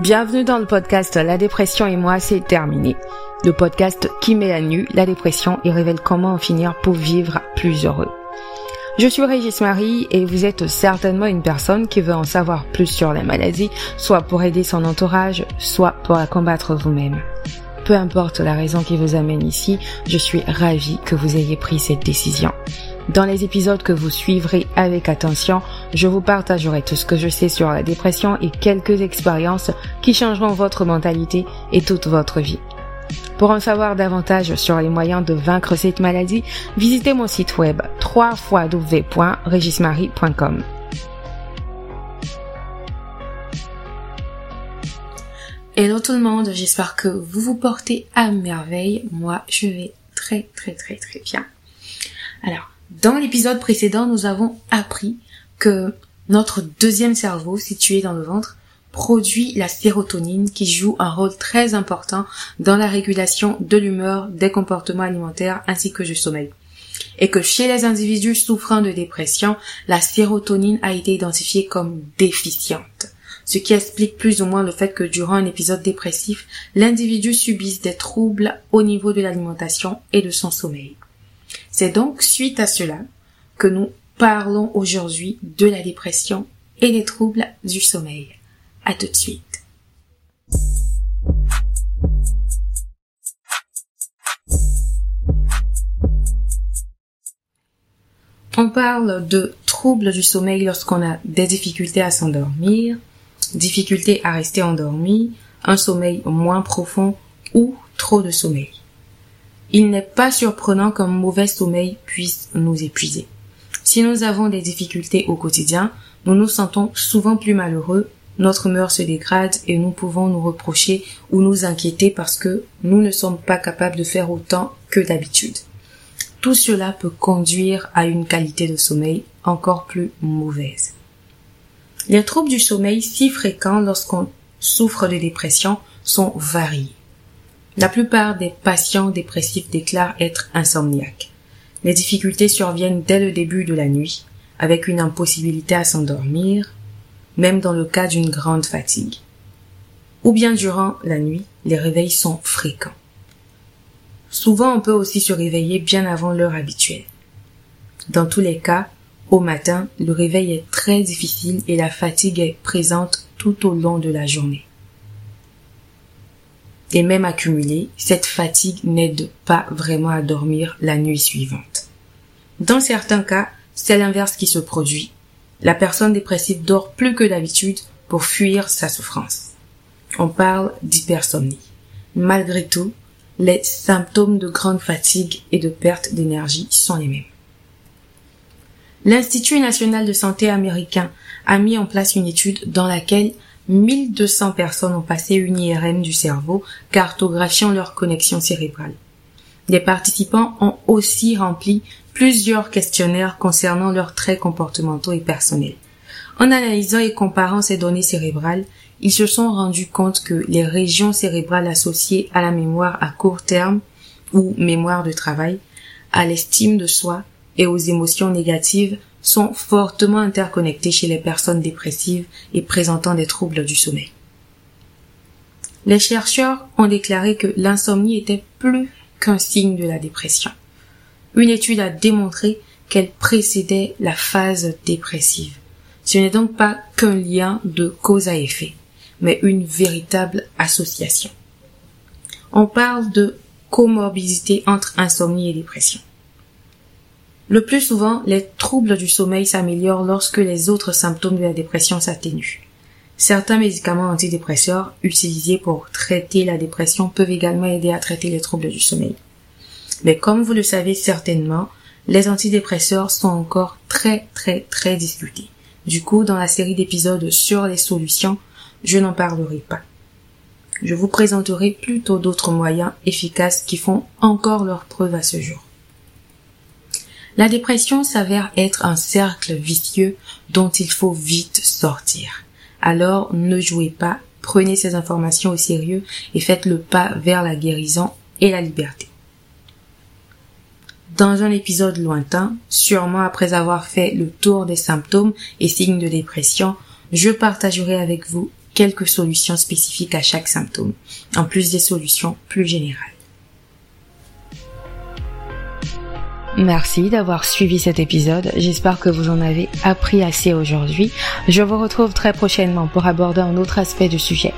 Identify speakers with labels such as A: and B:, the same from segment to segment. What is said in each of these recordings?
A: Bienvenue dans le podcast La dépression et moi, c'est terminé. Le podcast qui met à nu la dépression et révèle comment en finir pour vivre plus heureux. Je suis Régis Marie et vous êtes certainement une personne qui veut en savoir plus sur la maladie, soit pour aider son entourage, soit pour la combattre vous-même. Peu importe la raison qui vous amène ici, je suis ravie que vous ayez pris cette décision. Dans les épisodes que vous suivrez avec attention, je vous partagerai tout ce que je sais sur la dépression et quelques expériences qui changeront votre mentalité et toute votre vie. Pour en savoir davantage sur les moyens de vaincre cette maladie, visitez mon site web www.regismarie.com. Hello tout le monde, j'espère que vous vous portez à merveille. Moi, je vais très très très très bien. Alors, dans l'épisode précédent, nous avons appris que notre deuxième cerveau, situé dans le ventre, produit la sérotonine qui joue un rôle très important dans la régulation de l'humeur, des comportements alimentaires ainsi que du sommeil. Et que chez les individus souffrant de dépression, la sérotonine a été identifiée comme déficiente. Ce qui explique plus ou moins le fait que durant un épisode dépressif, l'individu subisse des troubles au niveau de l'alimentation et de son sommeil. C'est donc suite à cela que nous parlons aujourd'hui de la dépression et des troubles du sommeil. À tout de suite. On parle de troubles du sommeil lorsqu'on a des difficultés à s'endormir, difficultés à rester endormi, un sommeil moins profond ou trop de sommeil. Il n'est pas surprenant qu'un mauvais sommeil puisse nous épuiser. Si nous avons des difficultés au quotidien, nous nous sentons souvent plus malheureux, notre humeur se dégrade et nous pouvons nous reprocher ou nous inquiéter parce que nous ne sommes pas capables de faire autant que d'habitude. Tout cela peut conduire à une qualité de sommeil encore plus mauvaise. Les troubles du sommeil si fréquents lorsqu'on souffre de dépression sont variés. La plupart des patients dépressifs déclarent être insomniaques. Les difficultés surviennent dès le début de la nuit, avec une impossibilité à s'endormir, même dans le cas d'une grande fatigue. Ou bien durant la nuit, les réveils sont fréquents. Souvent, on peut aussi se réveiller bien avant l'heure habituelle. Dans tous les cas, au matin, le réveil est très difficile et la fatigue est présente tout au long de la journée et même accumulée, cette fatigue n'aide pas vraiment à dormir la nuit suivante. Dans certains cas, c'est l'inverse qui se produit. La personne dépressive dort plus que d'habitude pour fuir sa souffrance. On parle d'hypersomnie. Malgré tout, les symptômes de grande fatigue et de perte d'énergie sont les mêmes. L'Institut national de santé américain a mis en place une étude dans laquelle 1200 personnes ont passé une IRM du cerveau, cartographiant leur connexion cérébrale. Les participants ont aussi rempli plusieurs questionnaires concernant leurs traits comportementaux et personnels. En analysant et comparant ces données cérébrales, ils se sont rendus compte que les régions cérébrales associées à la mémoire à court terme ou mémoire de travail, à l'estime de soi et aux émotions négatives sont fortement interconnectés chez les personnes dépressives et présentant des troubles du sommeil. Les chercheurs ont déclaré que l'insomnie était plus qu'un signe de la dépression. Une étude a démontré qu'elle précédait la phase dépressive. Ce n'est donc pas qu'un lien de cause à effet, mais une véritable association. On parle de comorbidité entre insomnie et dépression. Le plus souvent, les troubles du sommeil s'améliorent lorsque les autres symptômes de la dépression s'atténuent. Certains médicaments antidépresseurs utilisés pour traiter la dépression peuvent également aider à traiter les troubles du sommeil. Mais comme vous le savez certainement, les antidépresseurs sont encore très très très discutés. Du coup, dans la série d'épisodes sur les solutions, je n'en parlerai pas. Je vous présenterai plutôt d'autres moyens efficaces qui font encore leur preuve à ce jour. La dépression s'avère être un cercle vicieux dont il faut vite sortir. Alors ne jouez pas, prenez ces informations au sérieux et faites le pas vers la guérison et la liberté. Dans un épisode lointain, sûrement après avoir fait le tour des symptômes et signes de dépression, je partagerai avec vous quelques solutions spécifiques à chaque symptôme, en plus des solutions plus générales. Merci d'avoir suivi cet épisode. J'espère que vous en avez appris assez aujourd'hui. Je vous retrouve très prochainement pour aborder un autre aspect du sujet.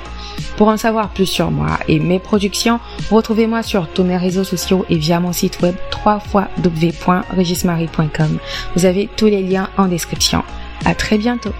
A: Pour en savoir plus sur moi et mes productions, retrouvez-moi sur tous mes réseaux sociaux et via mon site web www.regismarie.com. Vous avez tous les liens en description. À très bientôt.